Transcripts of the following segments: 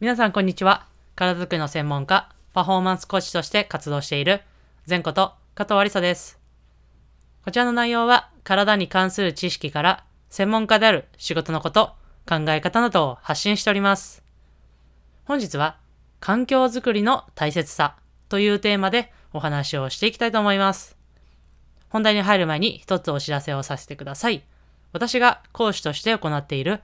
皆さんこんにちは。体づくりの専門家、パフォーマンスコーチとして活動している、前こと加藤ありさです。こちらの内容は、体に関する知識から、専門家である仕事のこと、考え方などを発信しております。本日は、環境づくりの大切さというテーマでお話をしていきたいと思います。本題に入る前に一つお知らせをさせてください。私が講師として行っている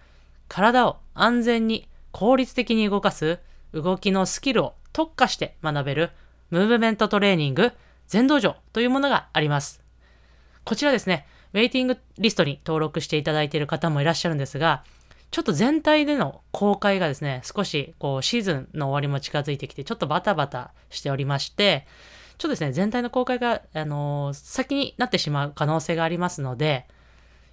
体を安全に効率的に動かす動きのスキルを特化して学べるムーブメントトレーニング全道場というものがあります。こちらですね、ウェイティングリストに登録していただいている方もいらっしゃるんですが、ちょっと全体での公開がですね、少しこうシーズンの終わりも近づいてきて、ちょっとバタバタしておりまして、ちょっとですね、全体の公開が、あのー先になってしまう可能性がありますので、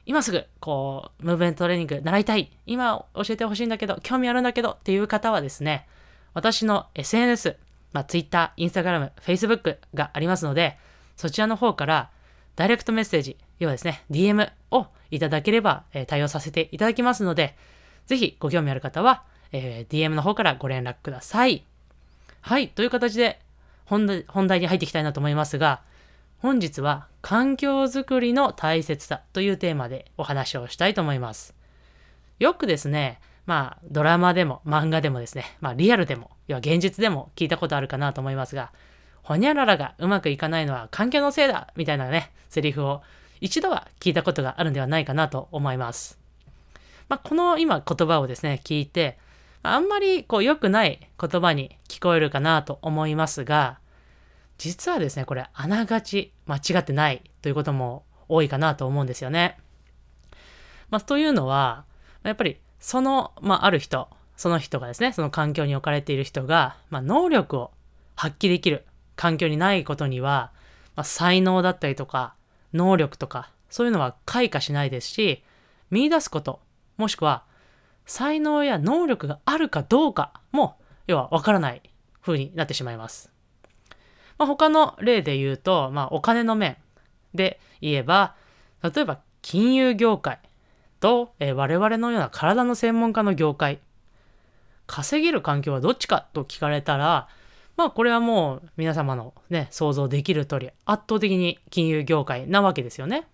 今すぐ、こう、ムーブメントトレーニング習いたい。今教えてほしいんだけど、興味あるんだけどっていう方はですね、私の SNS、まあ、Twitter、Instagram、Facebook がありますので、そちらの方から、ダイレクトメッセージ、要はですね、DM をいただければ、えー対応させていただきますので、ぜひご興味ある方は、えー DM の方からご連絡ください。はい、という形で本本題に入っていきたいなと思いますが、本日は環境づくりの大切さというテーマでお話をしたいと思います。よくですね、まあドラマでも漫画でもですね、まあリアルでも、要は現実でも聞いたことあるかなと思いますが、ほにゃららがうまくいかないのは環境のせいだみたいなね、セリフを一度は聞いたことがあるんではないかなと思います。まあこの今言葉をですね、聞いて、あんまりこう良くない言葉に聞こえるかなと思いますが、実はですね、これあながち間違ってないということも多いかなと思うんですよね。まあ、というのは、やっぱりその、まあ、ある人、その人がですね、その環境に置かれている人が、まあ、能力を発揮できる環境にないことには、まあ、才能だったりとか、能力とか、そういうのは開花しないですし、見出すこと、もしくは、才能や能力があるかどうかも、要はわからない風になってしまいます。まあ、他の例で言うと、まあ、お金の面で言えば、例えば金融業界と、えー我々のような体の専門家の業界、稼げる環境はどっちかと聞かれたら、まあこれはもう皆様のね、想像できる通り圧倒的に金融業界なわけですよね。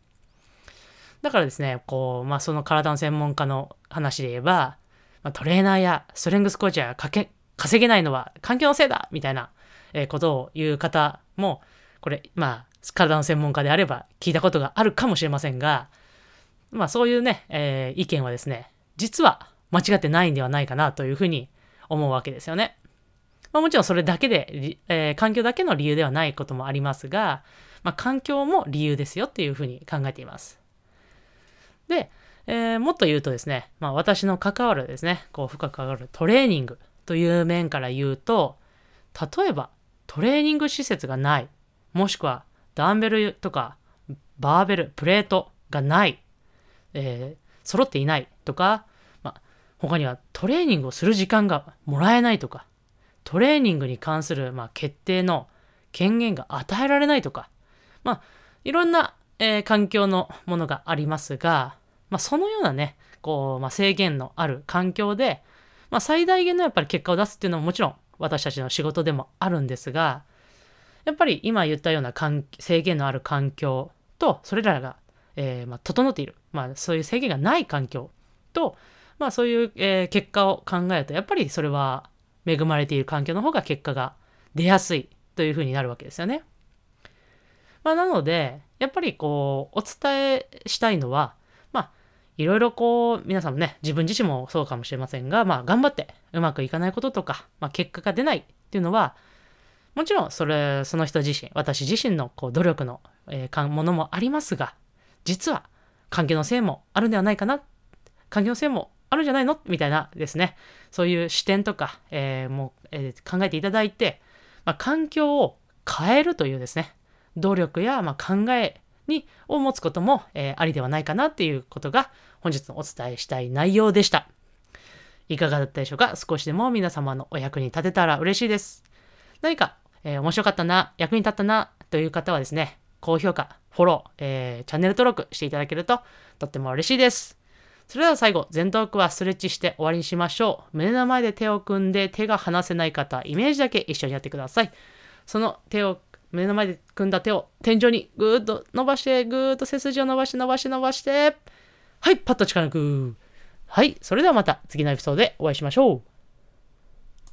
だからですね、こう、まあその体の専門家の話で言えば、まあ、トレーナーやストレングスコーチはかけ稼げないのは環境のせいだみたいなことを言う方も、これ、まあ、体の専門家であれば聞いたことがあるかもしれませんが、まあそういうね、えー意見はですね、実は間違ってないんではないかなというふうに思うわけですよね。まあもちろんそれだけで、えー環境だけの理由ではないこともありますが、まあ環境も理由ですよっていうふうに考えています。で、えーもっと言うとですね、まあ私の関わるですね、こう深く関わるトレーニングという面から言うと、例えばトレーニング施設がない、もしくはダンベルとかバーベル、プレートがない、えー揃っていないとか、まあ、他にはトレーニングをする時間がもらえないとか、トレーニングに関する、まあ、決定の権限が与えられないとか、まあ、いろんな、えー環境のものがありますが、まあ、そのようなね、こう、まあ、制限のある環境で、まあ、最大限のやっぱり結果を出すっていうのはもちろん私たちの仕事でもあるんですが、やっぱり今言ったような制限のある環境と、それらが、えーまあ、整っている、まあ、そういう制限がない環境と、まあ、そういう、えー結果を考えると、やっぱりそれは恵まれている環境の方が結果が出やすいというふうになるわけですよね。まあ、なので、やっぱりこう、お伝えしたいのは、いろいろこう、皆さんもね、自分自身もそうかもしれませんが、まあ、頑張ってうまくいかないこととか、まあ、結果が出ないっていうのは、もちろん、それ、その人自身、私自身のこう努力の、えーものもありますが、実は、環境のせいもあるんではないかな、環境のせいもあるんじゃないのみたいなですね、そういう視点とか、えーもう、えー考えていただいて、まあ、環境を変えるというですね、努力や、まあ、考えにを持つことも、えーありではないかなっていうことが本日のお伝えしたい内容でした。いかがだったでしょうか？少しでも皆様のお役に立てたら嬉しいです。何か、えー面白かったな、役に立ったなという方はですね、高評価、フォロー、えーチャンネル登録していただけるととっても嬉しいです。それでは最後、前頭腔はストレッチして終わりにしましょう。胸の前で手を組んで手が離せない方、イメージだけ一緒にやってください。その手を、目の前で組んだ手を天井にぐーっと伸ばして、ぐーっと背筋を伸ばして伸ばして伸ばして、はい、パッと力抜く。はい、それではまた次のエピソードでお会いしましょう。